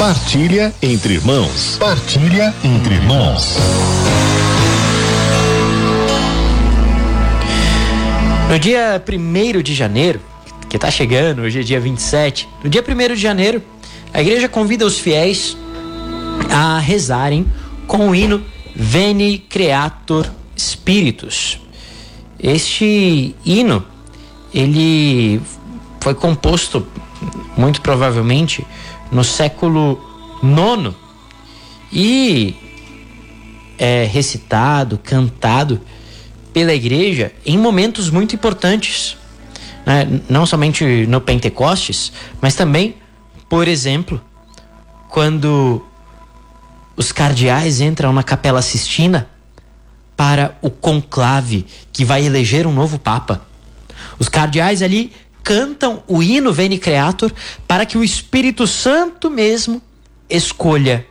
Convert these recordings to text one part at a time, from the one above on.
Partilha entre irmãos. Partilha entre irmãos. No dia 1 de janeiro, que está chegando, hoje é dia 27, no dia 1 de janeiro, a igreja convida os fiéis a rezarem com o hino Veni Creator Spiritus. Este hino, ele foi composto muito provavelmente no século IX e é recitado, cantado pela igreja em momentos muito importantes, né? não somente no Pentecostes, mas também, por exemplo, quando os cardeais entram na Capela Sistina para o conclave que vai eleger um novo papa. Os cardeais ali cantam o hino Veni Creator para que o Espírito Santo mesmo escolha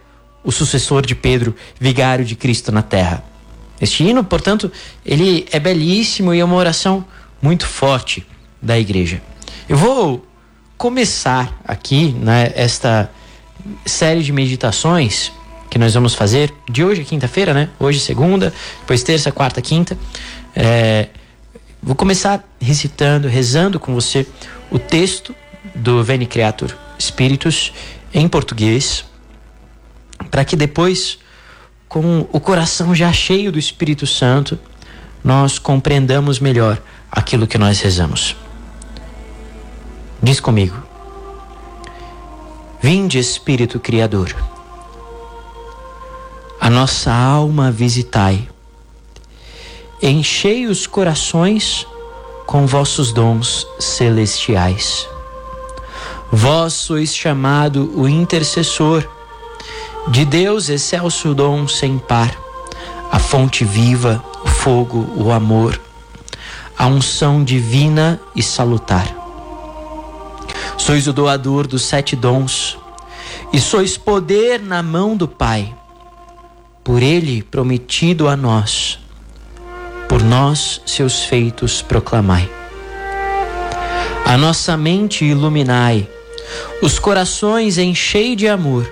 o sucessor de Pedro, vigário de Cristo na terra. Este hino, portanto, ele é belíssimo e é uma oração muito forte da igreja. Eu vou começar aqui, né, esta série de meditações que nós vamos fazer de hoje, quinta-feira, né? Hoje, segunda, depois terça, quarta, quinta. É, vou começar recitando, rezando com você o texto do Veni Creator Spiritus em português, para que depois, com o coração já cheio do Espírito Santo, nós compreendamos melhor aquilo que nós rezamos. Diz comigo: Vinde, Espírito Criador a nossa alma visitai. Enchei os corações com vossos dons celestiais. Vós sois chamado o intercessor, de Deus excelso dom sem par, a fonte viva, o fogo, o amor, a unção divina e salutar. Sois o doador dos sete dons, e sois poder na mão do Pai por ele prometido a nós, por nós seus feitos proclamai. A nossa mente iluminai, os corações enchei de amor,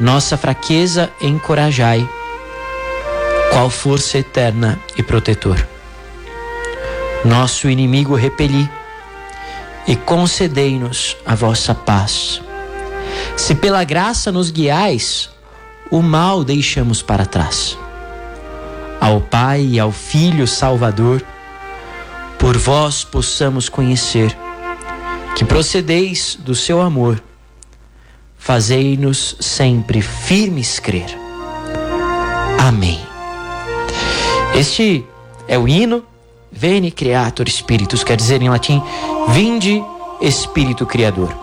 nossa fraqueza encorajai, qual força eterna e protetor. Nosso inimigo repeli, e concedei-nos a vossa paz. Se pela graça nos guiais, o mal deixamos para trás. Ao Pai e ao Filho Salvador, por vós possamos conhecer que procedeis do seu amor, fazei-nos sempre firmes crer. Amém. Este é o hino Veni Creator Spiritus, quer dizer em latim, Vinde Espírito Criador.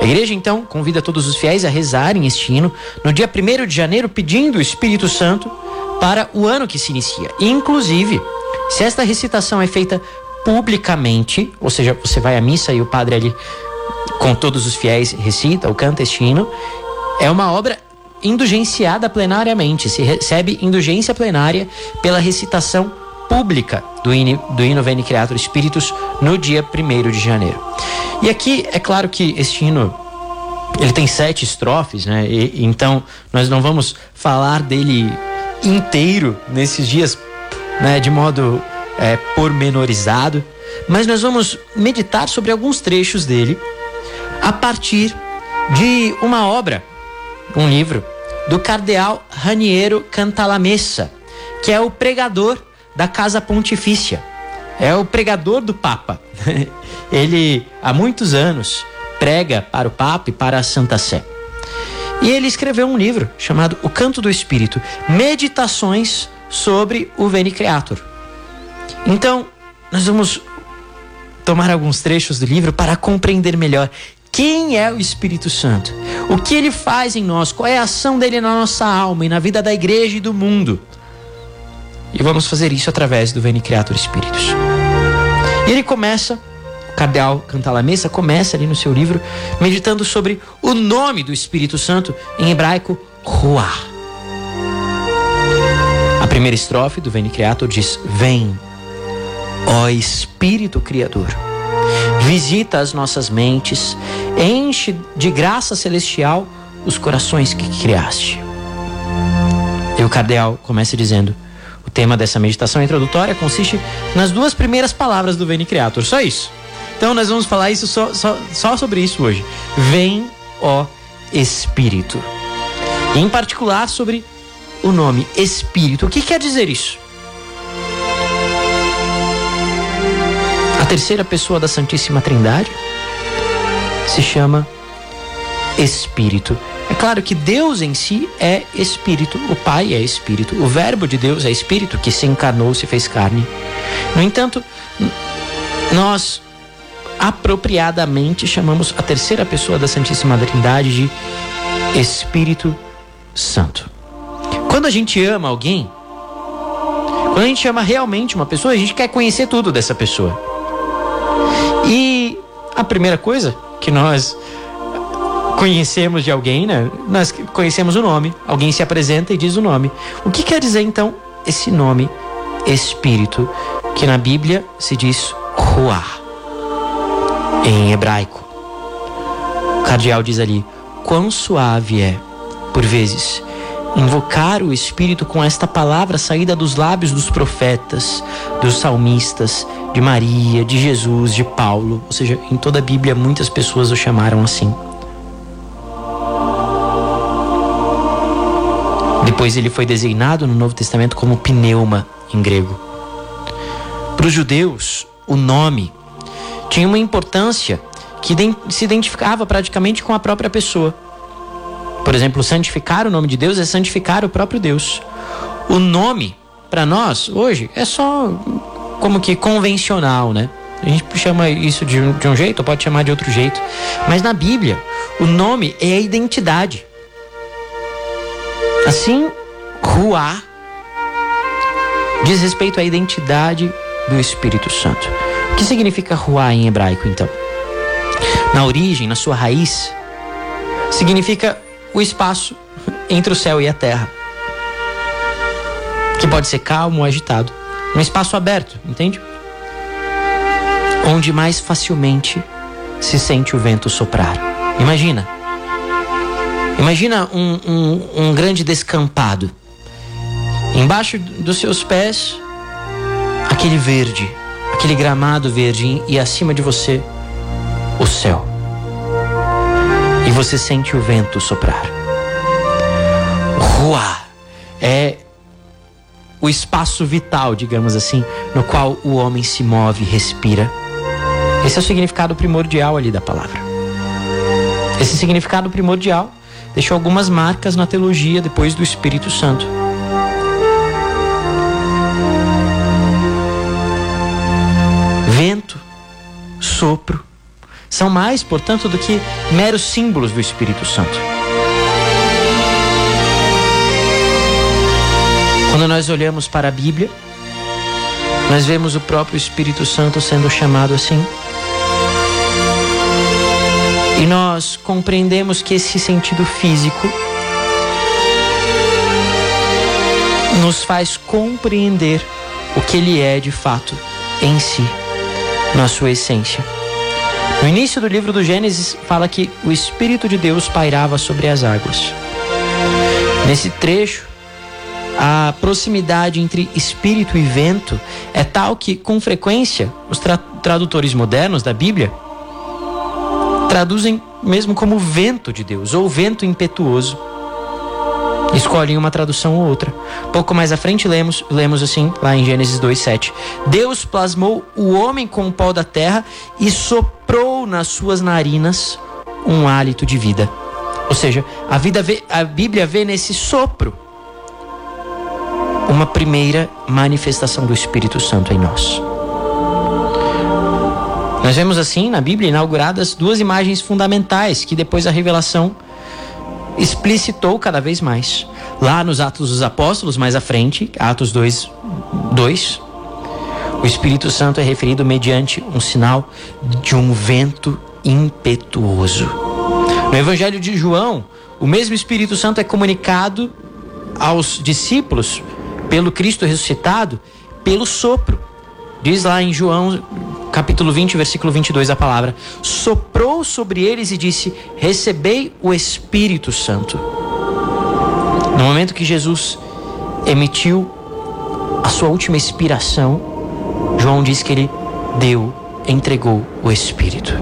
A igreja então convida todos os fiéis a rezarem este hino no dia 1 de janeiro, pedindo o Espírito Santo para o ano que se inicia. Inclusive, se esta recitação é feita publicamente, ou seja, você vai à missa e o padre ali com todos os fiéis recita ou canta este hino, é uma obra indulgenciada plenariamente, se recebe indulgência plenária pela recitação pública do hino, do hino Veni Creator Spiritus no dia 1 de janeiro. E aqui é claro que este hino ele tem sete estrofes, né? E, então nós não vamos falar dele inteiro nesses dias, né? De modo é, pormenorizado, mas nós vamos meditar sobre alguns trechos dele a partir de uma obra, um livro do cardeal Raniero Cantalamessa, que é o pregador da Casa Pontifícia. É o pregador do Papa. ele há muitos anos prega para o Papa e para a Santa Sé. E ele escreveu um livro chamado O Canto do Espírito, Meditações sobre o Veni Creator. Então, nós vamos tomar alguns trechos do livro para compreender melhor quem é o Espírito Santo, o que ele faz em nós, qual é a ação dele na nossa alma e na vida da igreja e do mundo. E vamos fazer isso através do Veni Creator Espíritos. E ele começa cardeal Cantalamessa começa ali no seu livro meditando sobre o nome do Espírito Santo em hebraico, Ruah. A primeira estrofe do Veni Creator diz: Vem, ó Espírito Criador, visita as nossas mentes, enche de graça celestial os corações que criaste. E o cardeal começa dizendo: o tema dessa meditação introdutória consiste nas duas primeiras palavras do Veni Creator, só isso. Então nós vamos falar isso só, só, só sobre isso hoje. Vem, ó Espírito. Em particular sobre o nome Espírito. O que quer dizer isso? A terceira pessoa da Santíssima Trindade se chama Espírito. É claro que Deus em si é Espírito, o Pai é Espírito, o Verbo de Deus é Espírito que se encarnou, se fez carne. No entanto, nós apropriadamente chamamos a terceira pessoa da Santíssima Trindade de Espírito Santo. Quando a gente ama alguém, quando a gente ama realmente uma pessoa, a gente quer conhecer tudo dessa pessoa. E a primeira coisa que nós conhecemos de alguém, né? Nós conhecemos o nome, alguém se apresenta e diz o nome. O que quer dizer então esse nome Espírito, que na Bíblia se diz Ruah, em hebraico? O cardeal diz ali: quão suave é, por vezes, invocar o Espírito com esta palavra saída dos lábios dos profetas, dos salmistas, de Maria, de Jesus, de Paulo. Ou seja, em toda a Bíblia muitas pessoas o chamaram assim. Depois ele foi designado no Novo Testamento como pneuma em grego. Para os judeus, o nome tinha uma importância que se identificava praticamente com a própria pessoa. Por exemplo, santificar o nome de Deus é santificar o próprio Deus. O nome, para nós, hoje, é só como que convencional, né? A gente chama isso de um, de um jeito, pode chamar de outro jeito. Mas na Bíblia, o nome é a identidade. Assim, Ruá diz respeito à identidade do Espírito Santo. O que significa Ruá em hebraico, então? Na origem, na sua raiz, significa o espaço entre o céu e a terra, que pode ser calmo ou agitado, um espaço aberto, entende? Onde mais facilmente se sente o vento soprar. Imagina. Imagina um, um, um grande descampado. Embaixo dos seus pés, aquele verde, aquele gramado verde, e acima de você, o céu e você sente o vento soprar. Rua é o espaço vital, digamos assim, no qual o homem se move, respira. Esse é o significado primordial ali da palavra. Esse significado primordial deixou algumas marcas na teologia depois do Espírito Santo. Sopro, são mais, portanto, do que meros símbolos do Espírito Santo. Quando nós olhamos para a Bíblia, nós vemos o próprio Espírito Santo sendo chamado assim. E nós compreendemos que esse sentido físico nos faz compreender o que ele é de fato em si, na sua essência. No início do livro do Gênesis, fala que o Espírito de Deus pairava sobre as águas. Nesse trecho, a proximidade entre espírito e vento é tal que, com frequência, os tra tradutores modernos da Bíblia traduzem mesmo como vento de Deus ou vento impetuoso. Escolhem uma tradução ou outra. Pouco mais à frente lemos, lemos assim, lá em Gênesis 2:7. Deus plasmou o homem com o pó da terra e soprou nas suas narinas um hálito de vida. Ou seja, a, vida vê, a Bíblia vê nesse sopro uma primeira manifestação do Espírito Santo em nós. Nós vemos assim na Bíblia inauguradas duas imagens fundamentais que depois a revelação explicitou cada vez mais. Lá nos Atos dos Apóstolos, mais à frente, Atos 2, 2, o Espírito Santo é referido mediante um sinal de um vento impetuoso. No Evangelho de João, o mesmo Espírito Santo é comunicado aos discípulos pelo Cristo ressuscitado pelo sopro. Diz lá em João capítulo 20, versículo 22, a palavra: soprou sobre eles e disse: Recebei o Espírito Santo. No momento que Jesus emitiu a sua última expiração, João diz que ele deu, entregou o Espírito.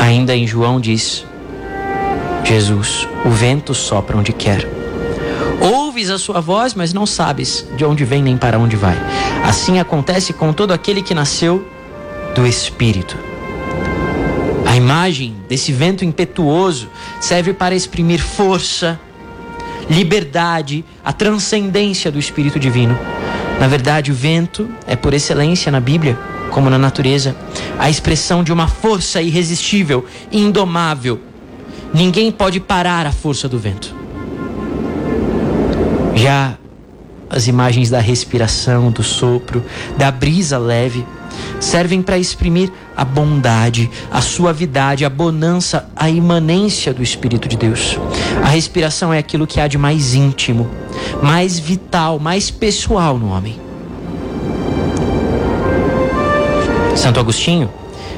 Ainda em João diz: Jesus, o vento sopra onde quer. Ouves a sua voz, mas não sabes de onde vem nem para onde vai. Assim acontece com todo aquele que nasceu do Espírito. A imagem desse vento impetuoso serve para exprimir força, liberdade, a transcendência do Espírito Divino. Na verdade, o vento é por excelência na Bíblia, como na natureza, a expressão de uma força irresistível, indomável. Ninguém pode parar a força do vento. Já as imagens da respiração, do sopro, da brisa leve, servem para exprimir a bondade, a suavidade, a bonança, a imanência do Espírito de Deus. A respiração é aquilo que há de mais íntimo, mais vital, mais pessoal no homem. Santo Agostinho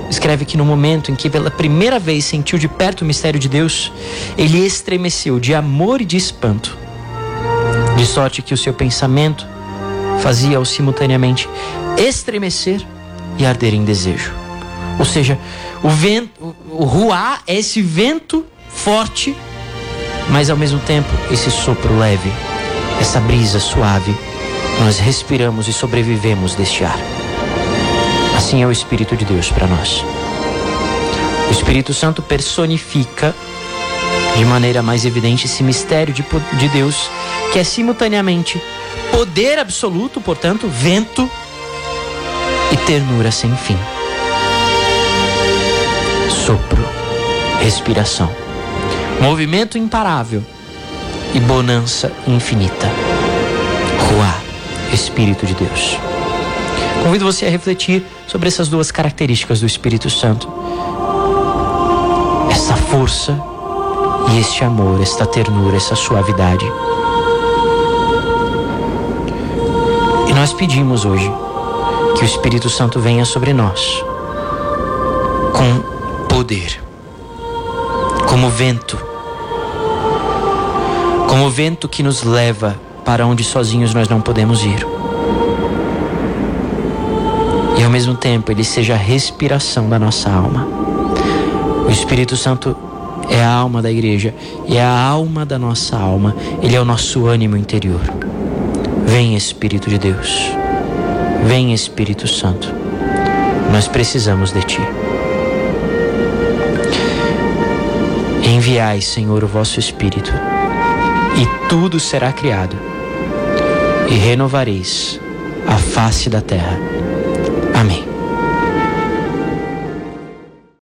escreve que no momento em que pela primeira vez sentiu de perto o mistério de Deus, ele estremeceu de amor e de espanto, de sorte que o seu pensamento fazia-o simultaneamente estremecer e arder em desejo. Ou seja, o vento, o ruá é esse vento forte, mas ao mesmo tempo esse sopro leve, essa brisa suave. Nós respiramos e sobrevivemos deste ar. Assim é o Espírito de Deus para nós. O Espírito Santo personifica de maneira mais evidente esse mistério de, de Deus, que é simultaneamente poder absoluto, portanto, vento e ternura sem fim. Sopro, respiração, movimento imparável e bonança infinita. Ruá, Espírito de Deus. Convido você a refletir sobre essas duas características do Espírito Santo. Essa força e este amor, esta ternura, essa suavidade. E nós pedimos hoje que o Espírito Santo venha sobre nós com poder, como vento, como vento que nos leva para onde sozinhos nós não podemos ir. E ao mesmo tempo ele seja a respiração da nossa alma. O Espírito Santo é a alma da igreja e é a alma da nossa alma. Ele é o nosso ânimo interior. Vem Espírito de Deus. Vem Espírito Santo, nós precisamos de Ti. Enviai, Senhor, o vosso Espírito, e tudo será criado, e renovareis a face da terra